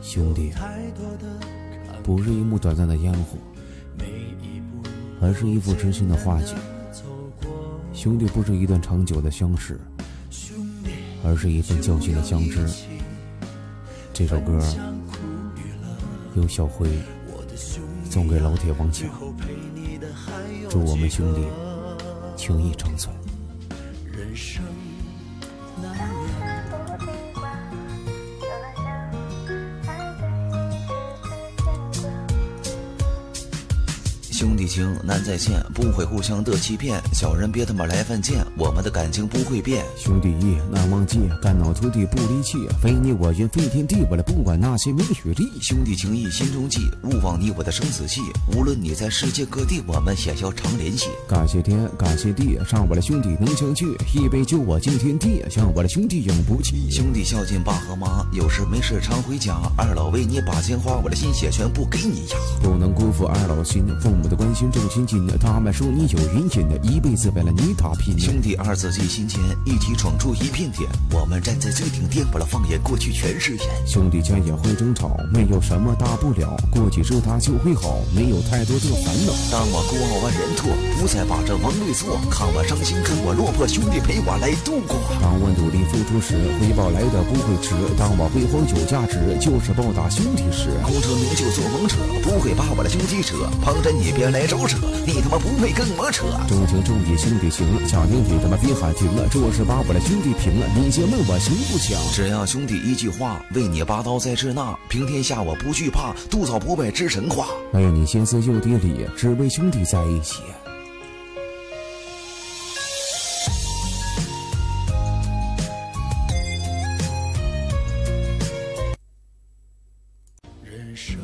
兄弟，不是一幕短暂的烟火，而是一幅知心的画卷。兄弟，不是一段长久的相识，而是一份交心的相知。这首歌由小辉送给老铁王强，祝我们兄弟情谊长存。Bye. 兄弟情难再现，不会互相的欺骗。小人别他妈来犯贱，我们的感情不会变。兄弟义难忘记，肝脑涂地不离弃。非你我愿非天地，我来不管那些名与利。兄弟情义心中记，勿忘你我的生死契。无论你在世界各地，我们也要常联系。感谢天，感谢地，让我的兄弟能相聚。一杯酒我敬天地，向我的兄弟永不弃。兄弟孝敬爸和妈，有事没事常回家。二老为你把钱花，我的心血全部给你呀。不能辜负二老心，父母。的关心重亲近，他们说你有原因，一辈子为了你打拼。兄弟二字记心间，一起闯出一片天。我们站在最顶点，不了放眼过去全是烟。兄弟间也会争吵，没有什么大不了，过几日他就会好，没有太多的烦恼。当我孤傲万人唾，不再把这王位坐。看我伤心，看我落魄，兄弟陪我来度过。当我努力付出时，回报来的不会迟。当我辉煌有价值，就是报答兄弟时。功成名就做猛者，不会把我的兄弟扯。旁人你。别来招扯，你他妈不配跟我扯！重情重义兄弟情，假定你他妈别喊停了，这是把我的兄弟平了。你先问我行不行？只要兄弟一句话，为你拔刀在这那，平天下我不惧怕，杜草不败之神话。没有你心思又地里，只为兄弟在一起。